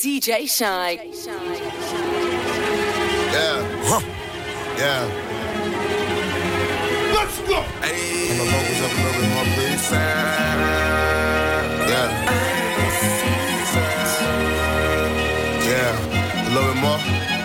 DJ Shynn. Yeah. Huh. Yeah. Let's go. Hey. And the vocals up a little bit more, please. Yeah. Yeah. A little bit more.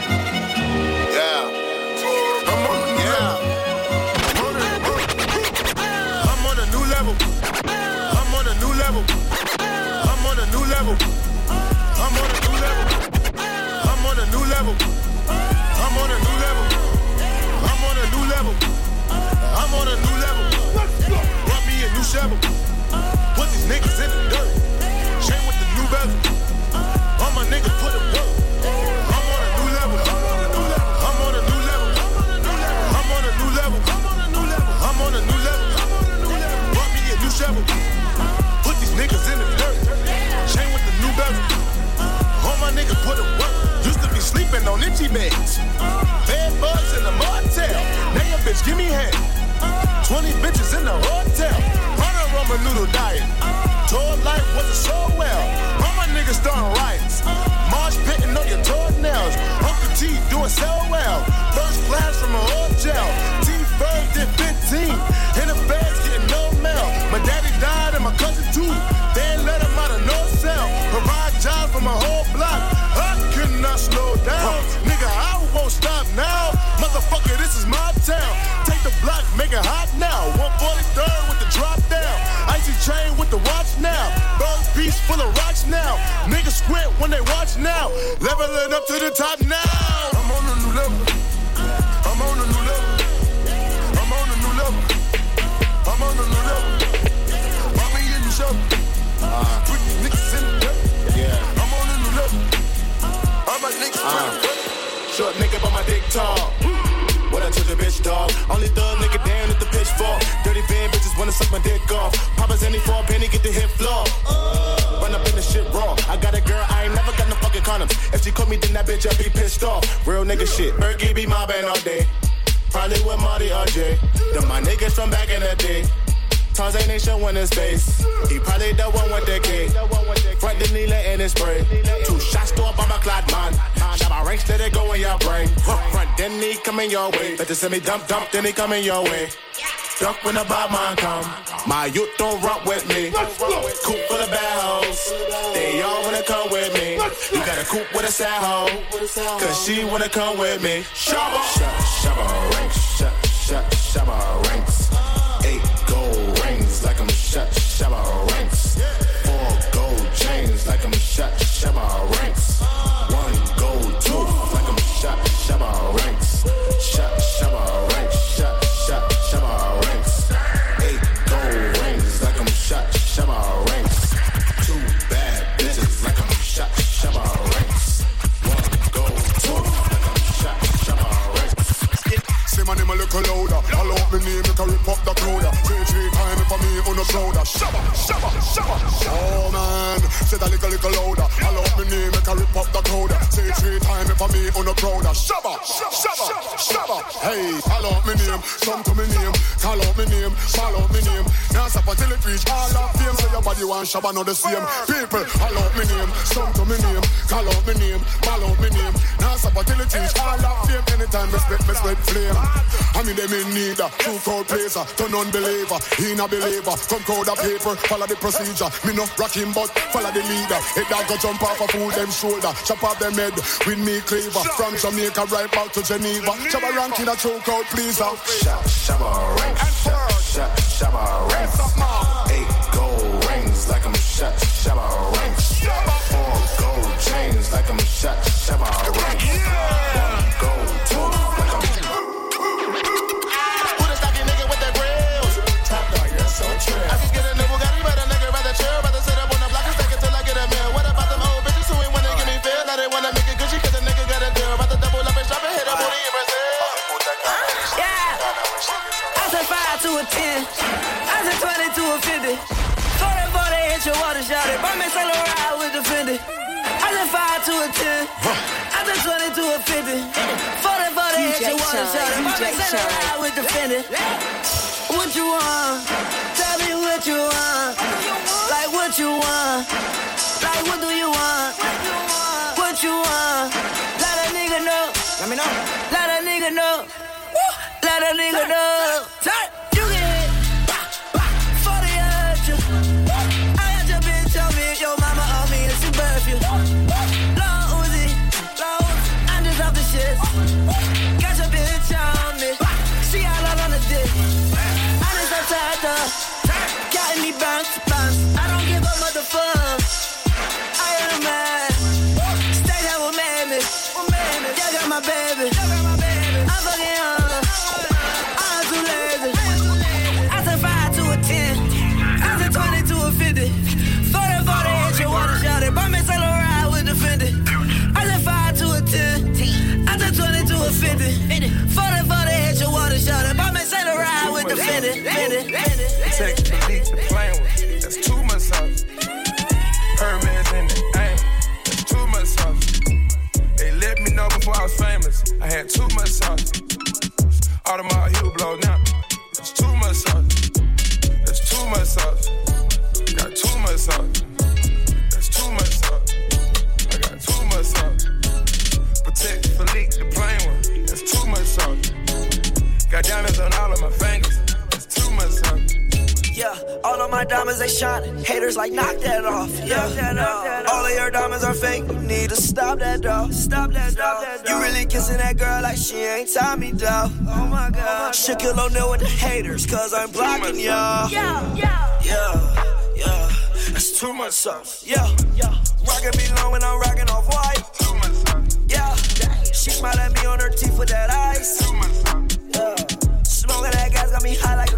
Full of rocks now. Niggas squint when they watch now. Leveling up to the top now. I'm on a new level. I'm on a new level. I'm on a new level. I'm on a new level. Mommy in the show. Put niggas in the dirt. Yeah. I'm on a new level. All my niggas uh. Short nigga, but my dick tall. What I told your bitch, dog. Only thug nigga down at the pitchfork. Dirty van bitches wanna suck my dick off. Papa's any for a penny, get the hit floor. Run up in the shit raw. I got a girl, I ain't never got no fucking condoms. If she caught me, then that bitch, I'll be pissed off. Real nigga shit. Berkey be mobbing all day. Probably with Marty or Jay. Them my niggas from back in the day. Tarzan ain't showing his face. He probably the one with the cake. Front the needle in his spray. Two shots to a bomber clad man. Shot my ranks till they go in your brain. Front then he coming your way. Better send me dump dump then he coming your way. Duck when the bad man come. My youth don't rock with me. Coop full of bad hoes. They all wanna come with me. You got a coop with a sad hoe. Cause she wanna come with me. Shabba. Shabba ranks. Shabba ranks. Shabba ranks. Four gold chains like I'm shut. Shabba Hey, alors So your body want shabba, not the same. People, call out me name, some to me name. Call out me name, call out me name. Now stop until it all of fame. Anytime me spit, me spit flame. I mean them in need a true crowd placer, uh, turn unbeliever, in a believer. Come crowd of paper, follow the procedure. Me no rock him, but follow the leader. It dog go jump off a fool them shoulder, chop off them head with me cleaver. From Jamaica right back to Geneva. Shabba ranking a true crowd pleaser. Uh. Shabba, shabba ranks. Shabba, shabba like I'm a shot, shabba ranks. Four gold chains like I'm a shot, shabba Yeah. I'm in Saint Laurent with the Fendi. I just five to a ten. I just twenty to a fifty. Forty for the edge, you want to shot. I'm in Saint Laurent with the Fendi. What you want? Tell me what you want. Like what you want? Like what do you want? What you want? Let a nigga know. Let me know. Let a nigga know. Let a nigga know. Turn. Yeah, got my baby. to myself. Out of my heel blow now. My diamonds they shining. Haters like knock that off. Yeah, all of your diamonds are fake. You need to stop that dog. Stop that dog. You really kissing that girl like she ain't Tommy dog. Oh my god. Shaquille O'Neal with the haters, cause I'm blocking y'all. Yeah, yeah, yeah, yeah. That's too much sauce. Yeah, yeah. Rockin' me long when I'm rockin' off white. Too much sauce. Yeah, she smile at me on her teeth with that ice. Too much sauce. Yeah, smoking that gas got me high like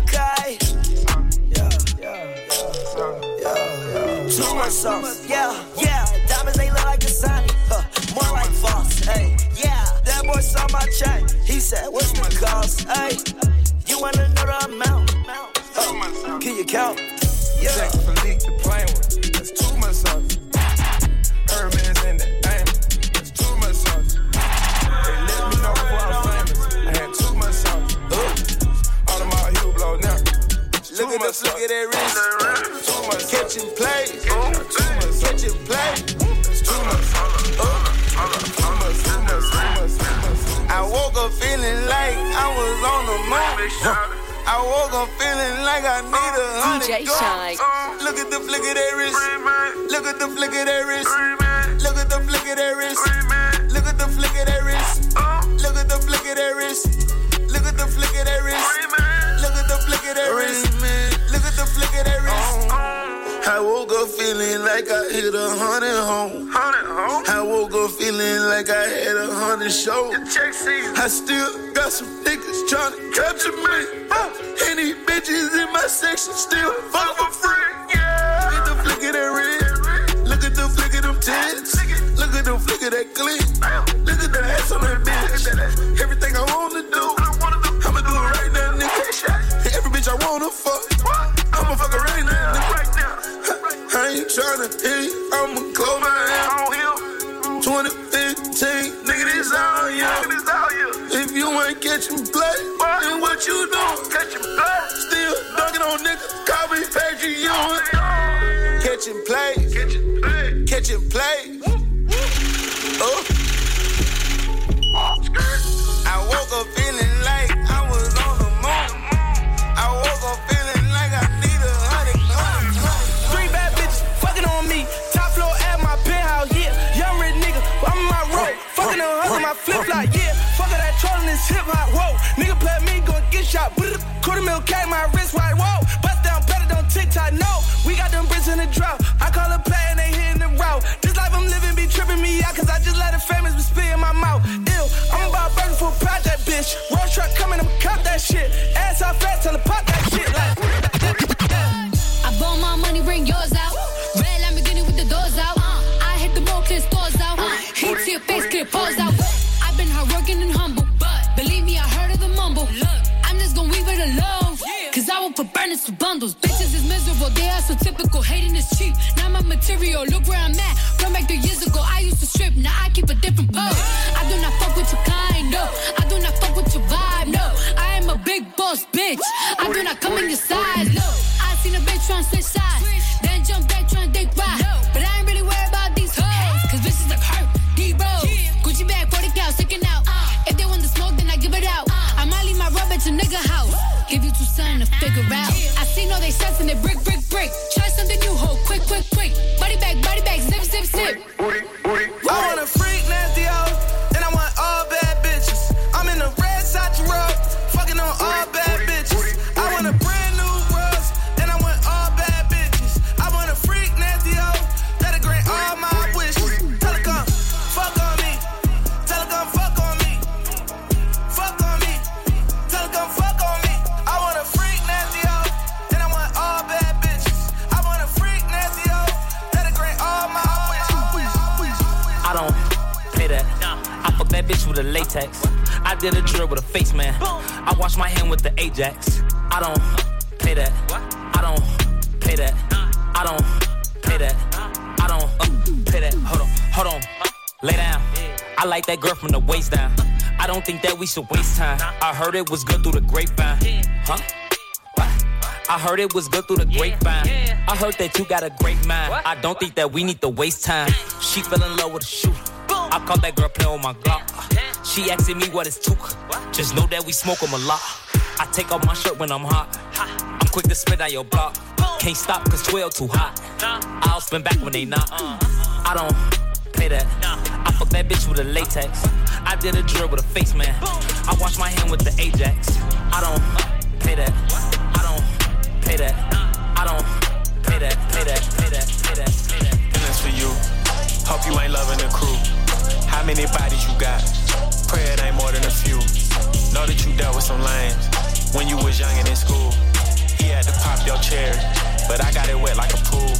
yeah. Too sauce. Yeah, yeah. Diamonds they look like a sign. Huh, more like false. Hey, yeah. That boy saw my chain. He said, What's the cost? Hey, you want the amount? Huh, can you count? Yeah. I woke up feeling like I need a oh, hundred DJ guns. Shine. Uh, look at the flick of that wrist. Look at the flick of that wrist. Look at the flick of that wrist. Look at the flick of that wrist. Look at the flick of that wrist. Look at the flick of that wrist. Look at the flick of that wrist. Like I hit a hundred home. I woke up feeling like I had a hundred shows. I still got some niggas trying to capture me. And these bitches in my section still fuck for free. Look at the flick of that red. Look at the flick of them tits. Look at the flick of that clip. Look at the ass on that bitch. Everything I wanna do, I'ma do it right now, nigga. Every bitch I wanna fuck, tryna hit I'ma close my eyes. 2015, nigga, this all you. If you ain't catching play, then what you doing? Catching play. Still dunking on niggas, call me Patrick Ewing. Catching plays. Your paws out. I've been hardworking and humble, but believe me, I heard of the mumble. I'm just gonna leave it alone. Cause I won't put burners to bundles. Bitches is miserable, they are so typical. Hating is cheap. Now my material, look where I'm at. Run back three years ago, I used to strip, now I keep a different pose. I do not fuck with your kind, no. I do not fuck with your vibe, no. I am a big boss, bitch. I do not come in your size, no. I seen a bitch to switch sides. Figure out. I see no they sense in it, brick, brick, brick. Try something new, ho, quick, quick, quick. Don't think that we should waste time. I heard it was good through the grapevine. Huh? I heard it was good through the grapevine. I heard that you got a great mind. I don't think that we need to waste time. She fell in love with a shooter. I caught that girl playing with my Glock. She asking me what it's took. Just know that we smoke them a lot. I take off my shirt when I'm hot. I'm quick to spit on your block. Can't stop cause 12 too hot. I'll spin back when they not. I don't pay that. I fuck that bitch with a latex. I did a drill with a face man. I wash my hand with the Ajax. I don't pay that. I don't pay that. I don't pay that. Pay that. Pay that. Pay that. Pay that. Feelings for you. Hope you ain't loving the crew. How many bodies you got? Pray it ain't more than a few. Know that you dealt with some lames when you was young and in school. He had to pop your chair, but I got it wet like a pool.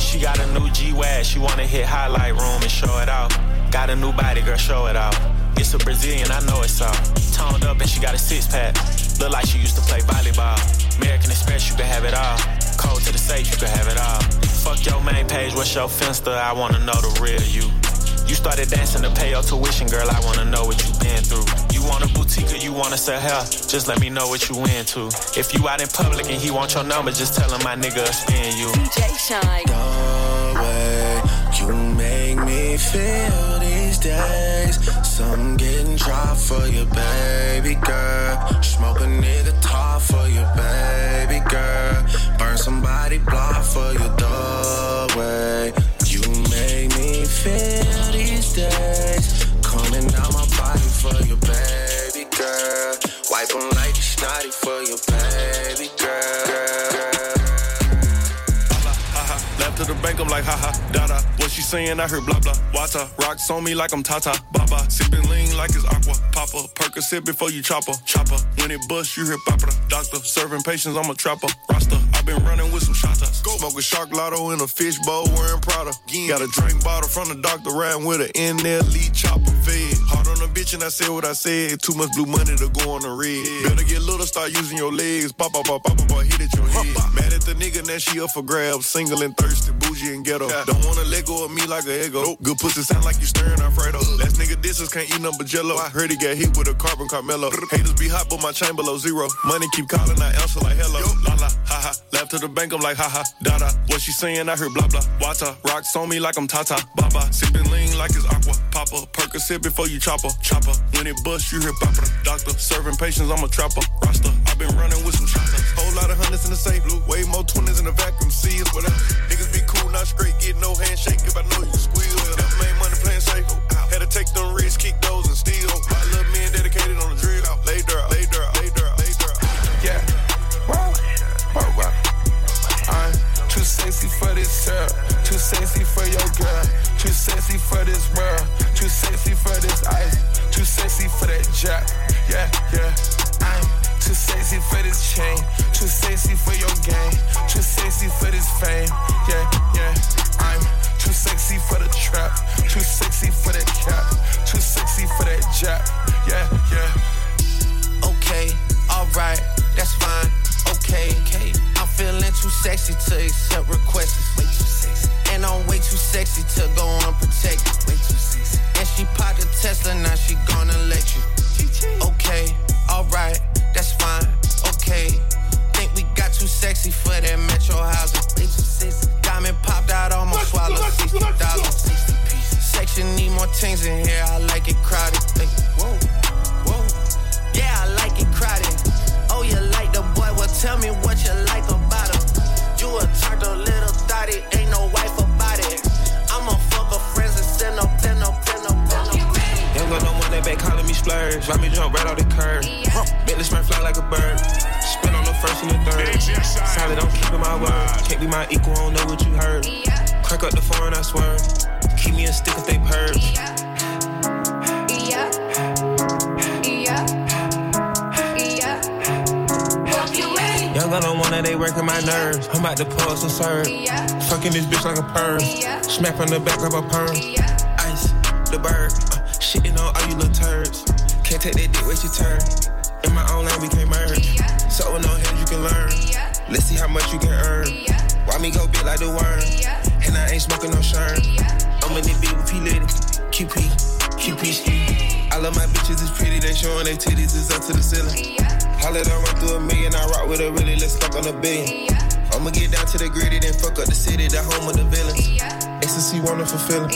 She got a new G-Wag, she wanna hit highlight room and show it off. Got a new body, girl, show it off. It's a Brazilian, I know it's all. Toned up and she got a six pack. Look like she used to play volleyball. American Express, you can have it all. Code to the safe, you can have it all. Fuck your main page, what's your finsta? I wanna know the real you. You started dancing to pay your tuition, girl. I wanna know what you been through. You want a boutique or you wanna sell hair? Just let me know what you into. If you out in public and he want your number, just tell him my nigga spin you. DJ Shynn. Me feel these days. Some getting dry for you, baby girl. Smoke a nigga top for you, baby girl. Burn somebody block for you, the way you make me feel these days. Coming out my body for your baby girl. Wipe them like snotty for your baby girl. Left to the bank, I'm like, haha, saying? I heard blah blah. Wata rocks on me like I'm Tata. Baba sipping lean like it's aqua. Papa Percocet before you chopper. Chopper when it bust, you hear papa. Doctor serving patients, I'm a trapper. Roster, I've been running with some shotas. Smoke a shark lotto in a fishbowl wearing Prada. Got a drink bottle from the doctor riding with an elite chopper fed. Hard on a bitch and I said what I said. Too much blue money to go on the red. Better get little, start using your legs. Pop, pop, pop, pop, pop, hit at your head. Mad at the nigga, now she up for grabs. Single and thirsty, bougie and ghetto. Don't wanna let go of me like a ego. Good pussy sound like you stirring Alfredo. Last nigga disses can't eat nothing but jello. I heard he got hit with a carbon Carmelo. Haters be hot, but my chain below zero. Money keep calling, I answer like hello. La la, ha ha. Left to the bank, I'm like ha ha. Da da. What she saying? I heard blah blah. Wata rocks on me like I'm Tata. Baba sipping lean like it's aqua. Papa Percocet before you chopper. Chopper when it bust, you hear papa. Doctor serving patients, I'm a trapper. Roster, I've been running with some choppers. Whole lot of hundreds in the safe. Blue. Way more twenties in the vacuum. See us whatever. Niggas not straight. Get no handshake if I know you squeal. Never made money playing safe. Had to take them risks, kick those and steal. My little men dedicated on the drill. Lay dirt, lay dirt, lay dirt, lay dirt. Yeah. Whoa, whoa, whoa. I'm too sexy for this girl. Too sexy for your girl. Too sexy for this world. Too sexy for this ice. Too sexy for that jack. More things in here, I like it crowded. Hey, whoa, whoa. Yeah, I like it crowded. Oh, you like the boy? Well, tell me what you like about him. You a turtle, little thotty, ain't no wife about it. I'm a fucker, friends and send up, send up, send up, send up. Young got no one money back calling me splurge. Let me jump right off the curb. Yeah. Huh. Bentley spring fly like a bird. Spin on the first and the third. Solid, I'm keeping my word. Can't be my equal, I don't know what you heard. Crack up the phone, I swear. Keep me a stick if they purge. Gun on one that they working my nerves. I'm about to pause some serve. Fucking this bitch like a perm. Smack on the back of a perm. Ice, the bird. Uh, shitting on all you little turds. Can't take that dick, wait your turn. In my own lane, we can't merge. So with no hands, you can learn. Let's see how much you can earn. Why me go big like the worm? And I ain't smoking no shirt. I'm in the beat with P Litty. QP, QP. I love my bitches, it's pretty. They showing their titties, it's up to the ceiling. Holla done run through a million, I rock with a really, let's fuck on a billion. I'ma get down to the gritty, then fuck up the city, the home of the villains. Ecstasy, wonderful feeling.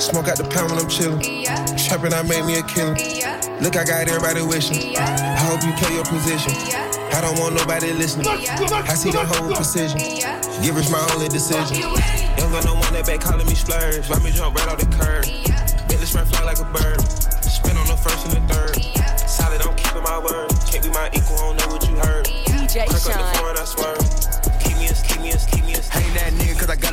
Smoke out the pound when I'm chillin'. Trappin', I made me a killer. Look, I got everybody wishing. I hope you play your position. I don't want nobody listening. I see the whole precision. Give us my only decision. Young got no one that back calling me splurge. Let me jump right off the curb. Bentley smart fly like a bird. Spin on the first and the third. Solid, I'm keeping my word.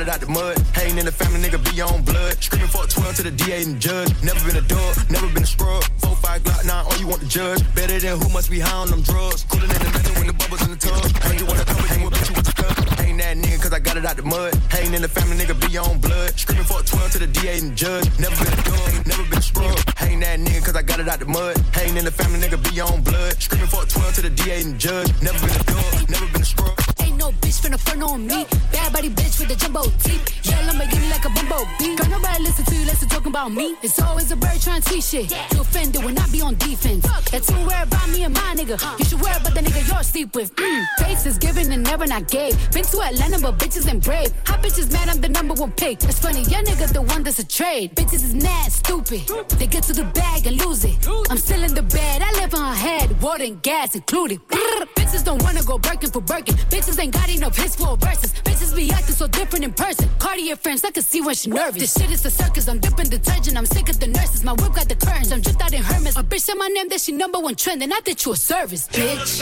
It out the mud. Hating in the family, nigga be on blood. Screaming for a 12 to the DA and judge. Never been a dog, never been a scrub. 4 5 Glock 9, all you want to judge. Better than who must be high on them drugs. Cooler than the method when the bubbles in the tub. Heard you wanna come with you, bitch, you with the club. Ain't that nigga cause I got it out the mud. Hating in the family, nigga be on blood. Screaming for a 12 to the DA and judge. Never been a dog, never been a scrub. Ain't that nigga cause I got it out the mud. Hating in the family, nigga be on blood. Screaming for a 12 to the DA and judge. Never been a dog, never been a scrub. Ain't no bitch finna front on me. Bad body bitch with a jumbo teeth. Yeah, Lamborghini like a bumblebee. Girl, nobody listen to you, listen talking about me. It's always a bird trying to teach shit. You offended when I be on defense. That's who worry about me and my nigga. You should worry about the nigga you're sleep with. Mm. Face is given and never not gave. Been to Atlanta, but bitches ain't brave. Hot bitches mad, I'm the number one pick. It's funny, your nigga the one that's a trade. Bitches is mad, stupid. They get to the bag and lose it. I'm still in the bed, I live on her head. Water and gas included. Brrr. Bitches don't wanna go Birkin for Birkin. Bitches ain't got enough hits for verses. Bitches be acting so different in person. Cartier friends, I can see when she nervous. This shit is a circus, I'm dipping detergent. I'm sick of the nurses. My whip got the curtains, I'm just out in Hermes. A bitch said my name, that she number one trend. And I did you a service, bitch.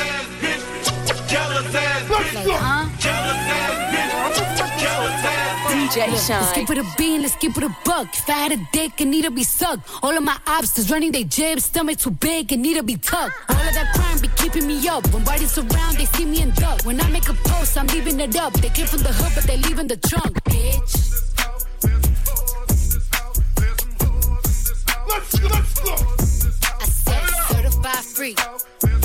Like, huh? DJ Let's Shine. keep it a bean, let's keep it a buck. If I had a dick, it need to be sucked. All of my obstacles running they jibs, stomach too big, it need to be tucked. All of that crime be keeping me up. When bodies around, they see me in duck. When I make a post, I'm leaving it up. They came from the hood, but they leaving the trunk, bitch. Let's go! I said certified free,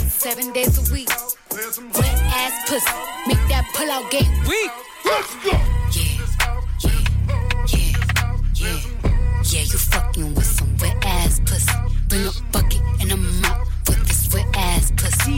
seven days a week. Wet ass pussy, make that pull out game weak. Yeah,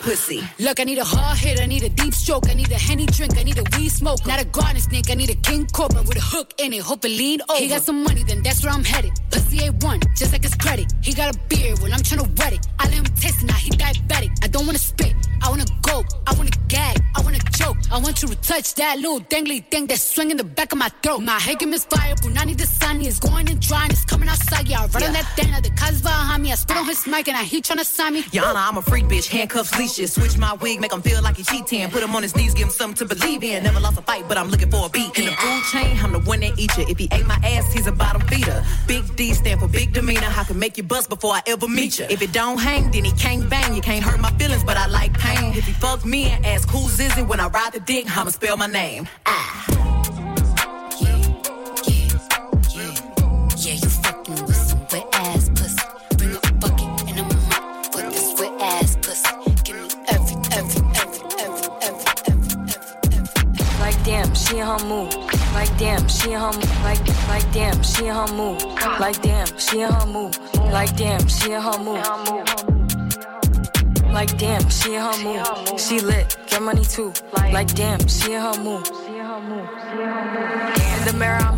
pussy. Look, I need a hard hit, I need a deep stroke, I need a henny drink, I need a weed smoke. Not a garden snake, I need a king cobra with a hook in it, hope it lean over. He got some money, then that's where I'm headed. Pussy A1, just like his credit. He got a beard when I'm trying to wet it. I let him touch that little dangly thing that's swinging the back of my throat. My head is fire, punani the sun is going and drying, it's coming outside. Yeah, I run on that thing, the cars behind me, I spit on his mic and I he tryna sign me. Honor, I'm a freak bitch, handcuffs, leashes. Switch my wig, make him feel like he cheating. Put him on his knees, give him something to believe in. Never lost a fight, but I'm looking for a beat. In the food chain, I'm the one that eat you. If he ate my ass, he's a bottom feeder. Big D stand for big demeanor. I can make you bust before I ever meet you. If it don't hang, then he can't bang. You can't hurt my feelings, but I like pain. If he fuck me and ask who's is it when I ride the dick, I'ma spell my name. Ah. Yeah, you fucking with some wet ass pussy. Bring a bucket and a mop for this wet ass pussy. Give me every, every, every, every, every, every. Like damn, she in her mood. Like damn, she in her mood. Like like damn, she in her mood. Like damn, she in her mood. Like damn, she in her mood. Like damn, she in her mood. She lit, get money too. Like damn, she in her mood. In the mirror, I'm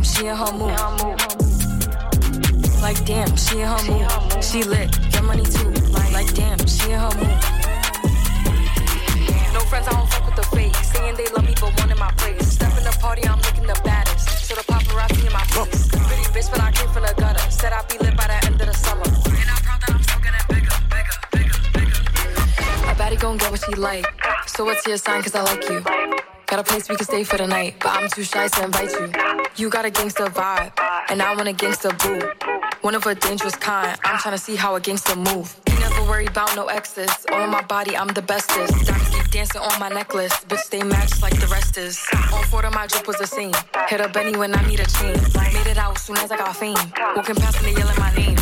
she in her mood. Like, damn, she in her mood. She lit, get money too. Like, damn, she in her mood. No friends, I don't fuck with the fake. Saying they love me, but one in my place. Step in the party, I'm looking the baddest. So the paparazzi in my face. Pretty bitch, but I came from the gutter. Said I'd be lit by the end of the summer. And I'm proud that I'm still getting bigger, bigger, bigger, bigger. A baddie gon' get what she like. So what's your sign? Cause I like you. Got a place we can stay for the night, but I'm too shy to invite you. You got a gangster vibe, and I want a gangster boo. One of a dangerous kind. I'm tryna see how a gangster move. Ain't never worried about no exes. All on my body, I'm the bestest. Diamonds keep dancing on my necklace. Bitch, stay matched like the rest is. On four of my drip was the same. Hit up Benny when I need a chain. Made it out soon as I got fame. Walking past they yelling my name.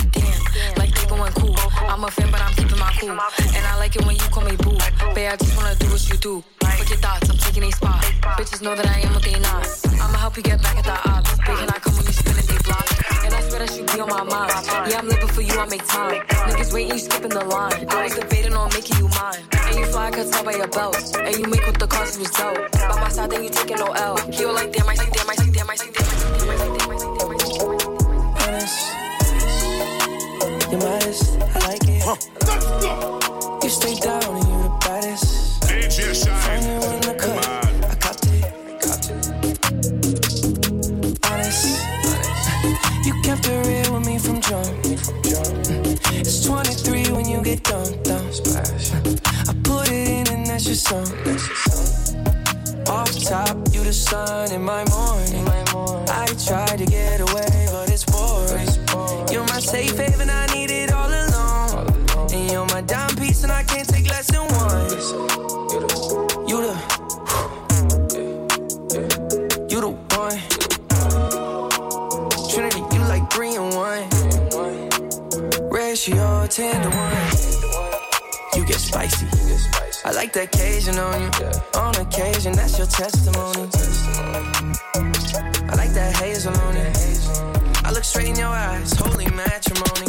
I'm a fan, but I'm keeping my cool. And I like it when you call me boo. Babe, I just wanna do what you do. Fuck your thoughts, I'm taking a spot. Bitches know that I am what they not. I'ma help you get back at the odds. Big can I come when you spinning they block? And I swear that you be on my mind. Yeah, I'm living for you, I make time. Niggas waiting, you skipping the line. I was debating on making you mine. And you fly, I could tell by your belt. And you make with the you was dope. By my side, then you taking no L. He all like damn, I see damn, I see damn, I see damn, I see damn, I see damn, I see damn, I see damn. Honest, you're modest, I like it. You stay down and you the baddest. Find you in the cut, I copped it, copped it. Honest, you kept it real with me from jump. It's 23 when you get dumped, dumped. I put it in and that's your song. Off top, you the sun in my morning. I tried to like the occasion on you. On occasion, that's your testimony. I like that hazel on it. I look straight in your eyes, holy matrimony.